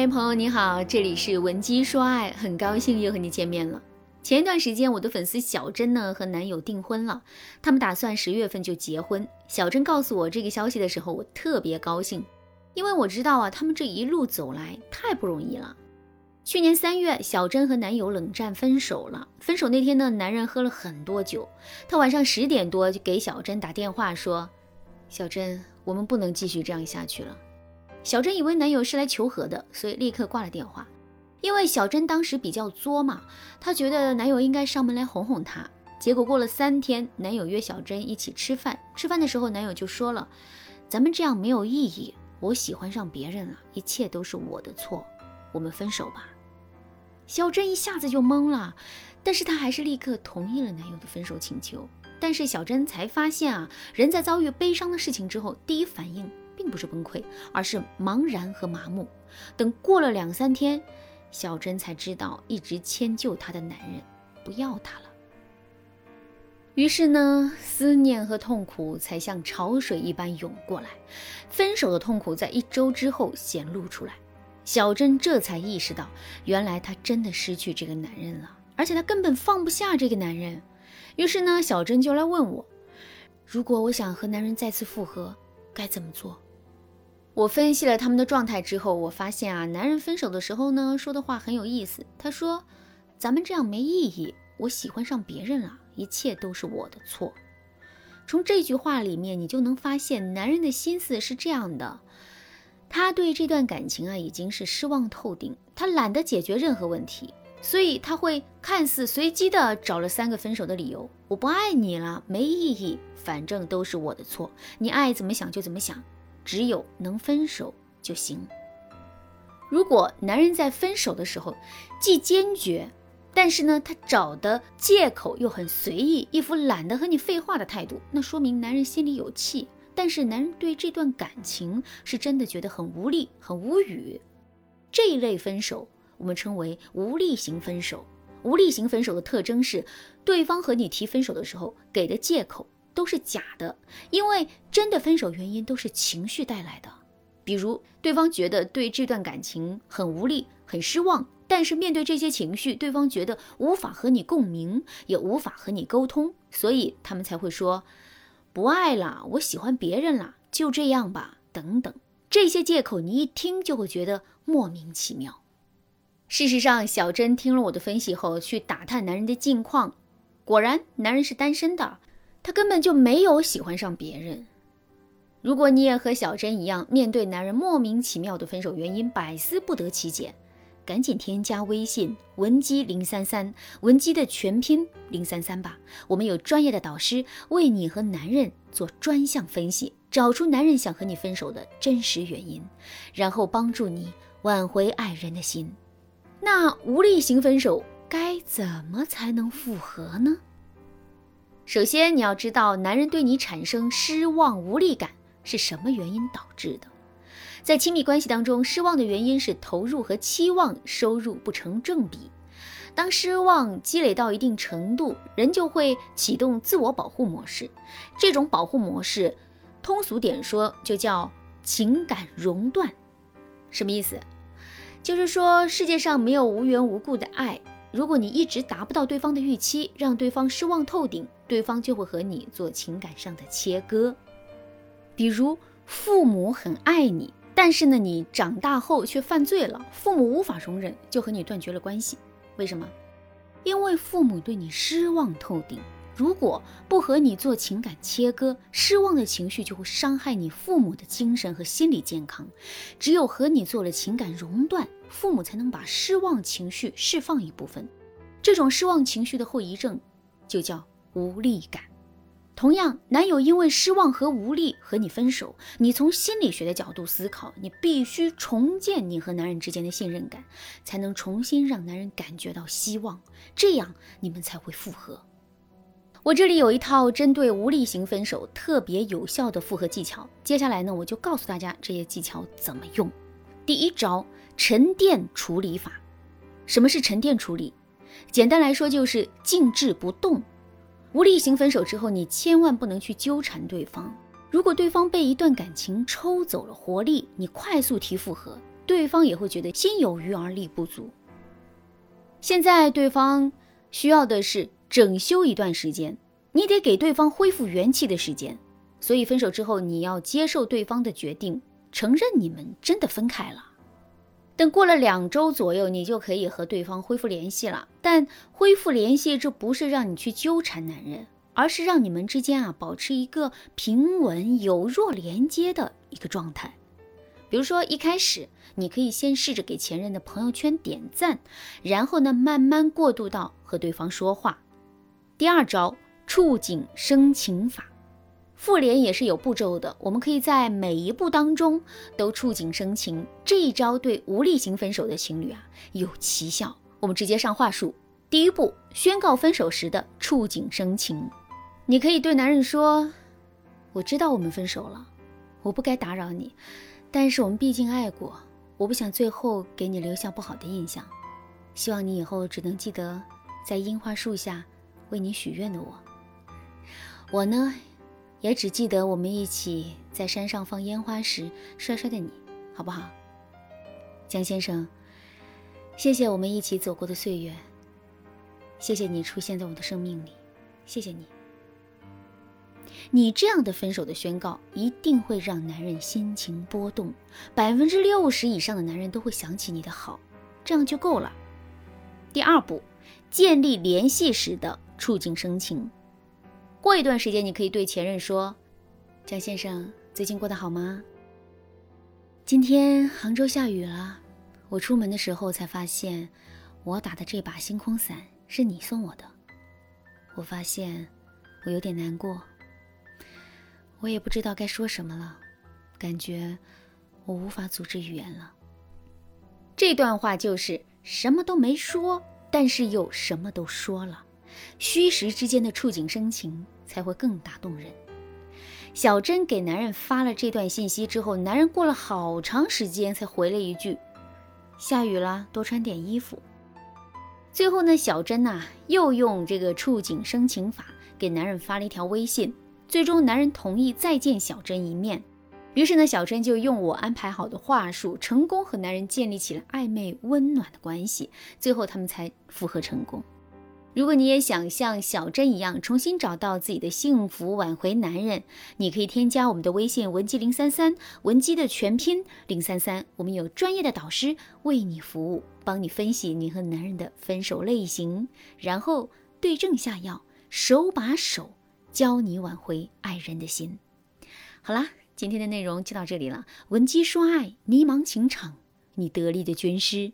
嗨，朋友你好，这里是文姬说爱，很高兴又和你见面了。前一段时间，我的粉丝小珍呢和男友订婚了，他们打算十月份就结婚。小珍告诉我这个消息的时候，我特别高兴，因为我知道啊，他们这一路走来太不容易了。去年三月，小珍和男友冷战分手了。分手那天呢，男人喝了很多酒，他晚上十点多就给小珍打电话说：“小珍，我们不能继续这样下去了。”小珍以为男友是来求和的，所以立刻挂了电话。因为小珍当时比较作嘛，她觉得男友应该上门来哄哄她。结果过了三天，男友约小珍一起吃饭。吃饭的时候，男友就说了：“咱们这样没有意义，我喜欢上别人了，一切都是我的错，我们分手吧。”小珍一下子就懵了，但是她还是立刻同意了男友的分手请求。但是小珍才发现啊，人在遭遇悲伤的事情之后，第一反应。并不是崩溃，而是茫然和麻木。等过了两三天，小珍才知道，一直迁就她的男人不要她了。于是呢，思念和痛苦才像潮水一般涌过来。分手的痛苦在一周之后显露出来，小珍这才意识到，原来她真的失去这个男人了，而且她根本放不下这个男人。于是呢，小珍就来问我，如果我想和男人再次复合，该怎么做？我分析了他们的状态之后，我发现啊，男人分手的时候呢，说的话很有意思。他说：“咱们这样没意义，我喜欢上别人了，一切都是我的错。”从这句话里面，你就能发现男人的心思是这样的：他对这段感情啊，已经是失望透顶，他懒得解决任何问题，所以他会看似随机的找了三个分手的理由。我不爱你了，没意义，反正都是我的错，你爱怎么想就怎么想。只有能分手就行。如果男人在分手的时候既坚决，但是呢，他找的借口又很随意，一副懒得和你废话的态度，那说明男人心里有气。但是男人对这段感情是真的觉得很无力、很无语。这一类分手我们称为无力型分手。无力型分手的特征是，对方和你提分手的时候给的借口。都是假的，因为真的分手原因都是情绪带来的。比如，对方觉得对这段感情很无力、很失望，但是面对这些情绪，对方觉得无法和你共鸣，也无法和你沟通，所以他们才会说不爱了，我喜欢别人了，就这样吧，等等。这些借口你一听就会觉得莫名其妙。事实上，小珍听了我的分析后，去打探男人的近况，果然男人是单身的。他根本就没有喜欢上别人。如果你也和小珍一样，面对男人莫名其妙的分手原因百思不得其解，赶紧添加微信文姬零三三，文姬的全拼零三三吧。我们有专业的导师为你和男人做专项分析，找出男人想和你分手的真实原因，然后帮助你挽回爱人的心。那无力型分手该怎么才能复合呢？首先，你要知道男人对你产生失望、无力感是什么原因导致的。在亲密关系当中，失望的原因是投入和期望收入不成正比。当失望积累到一定程度，人就会启动自我保护模式。这种保护模式，通俗点说就叫情感熔断。什么意思？就是说世界上没有无缘无故的爱。如果你一直达不到对方的预期，让对方失望透顶，对方就会和你做情感上的切割。比如父母很爱你，但是呢，你长大后却犯罪了，父母无法容忍，就和你断绝了关系。为什么？因为父母对你失望透顶。如果不和你做情感切割，失望的情绪就会伤害你父母的精神和心理健康。只有和你做了情感熔断，父母才能把失望情绪释放一部分。这种失望情绪的后遗症就叫无力感。同样，男友因为失望和无力和你分手，你从心理学的角度思考，你必须重建你和男人之间的信任感，才能重新让男人感觉到希望，这样你们才会复合。我这里有一套针对无力型分手特别有效的复合技巧，接下来呢，我就告诉大家这些技巧怎么用。第一招，沉淀处理法。什么是沉淀处理？简单来说就是静置不动。无力型分手之后，你千万不能去纠缠对方。如果对方被一段感情抽走了活力，你快速提复合。对方也会觉得心有余而力不足。现在对方需要的是整修一段时间，你得给对方恢复元气的时间。所以分手之后，你要接受对方的决定，承认你们真的分开了。等过了两周左右，你就可以和对方恢复联系了。但恢复联系，这不是让你去纠缠男人，而是让你们之间啊保持一个平稳有弱连接的一个状态。比如说，一开始你可以先试着给前任的朋友圈点赞，然后呢慢慢过渡到和对方说话。第二招，触景生情法。复联也是有步骤的，我们可以在每一步当中都触景生情。这一招对无力型分手的情侣啊有奇效。我们直接上话术。第一步，宣告分手时的触景生情。你可以对男人说：“我知道我们分手了，我不该打扰你，但是我们毕竟爱过，我不想最后给你留下不好的印象。希望你以后只能记得在樱花树下为你许愿的我。我呢？”也只记得我们一起在山上放烟花时摔摔的你，好不好，江先生？谢谢我们一起走过的岁月，谢谢你出现在我的生命里，谢谢你。你这样的分手的宣告一定会让男人心情波动，百分之六十以上的男人都会想起你的好，这样就够了。第二步，建立联系时的触景生情。过一段时间，你可以对前任说：“江先生，最近过得好吗？今天杭州下雨了，我出门的时候才发现，我打的这把星空伞是你送我的。我发现我有点难过，我也不知道该说什么了，感觉我无法组织语言了。”这段话就是什么都没说，但是又什么都说了。虚实之间的触景生情才会更打动人。小珍给男人发了这段信息之后，男人过了好长时间才回了一句：“下雨了，多穿点衣服。”最后呢，小珍呐又用这个触景生情法给男人发了一条微信，最终男人同意再见小珍一面。于是呢，小珍就用我安排好的话术，成功和男人建立起了暧昧温暖的关系，最后他们才复合成功。如果你也想像小珍一样重新找到自己的幸福，挽回男人，你可以添加我们的微信文姬零三三，文姬的全拼零三三，我们有专业的导师为你服务，帮你分析你和男人的分手类型，然后对症下药，手把手教你挽回爱人的心。好啦，今天的内容就到这里了，文姬说爱，迷茫情场，你得力的军师。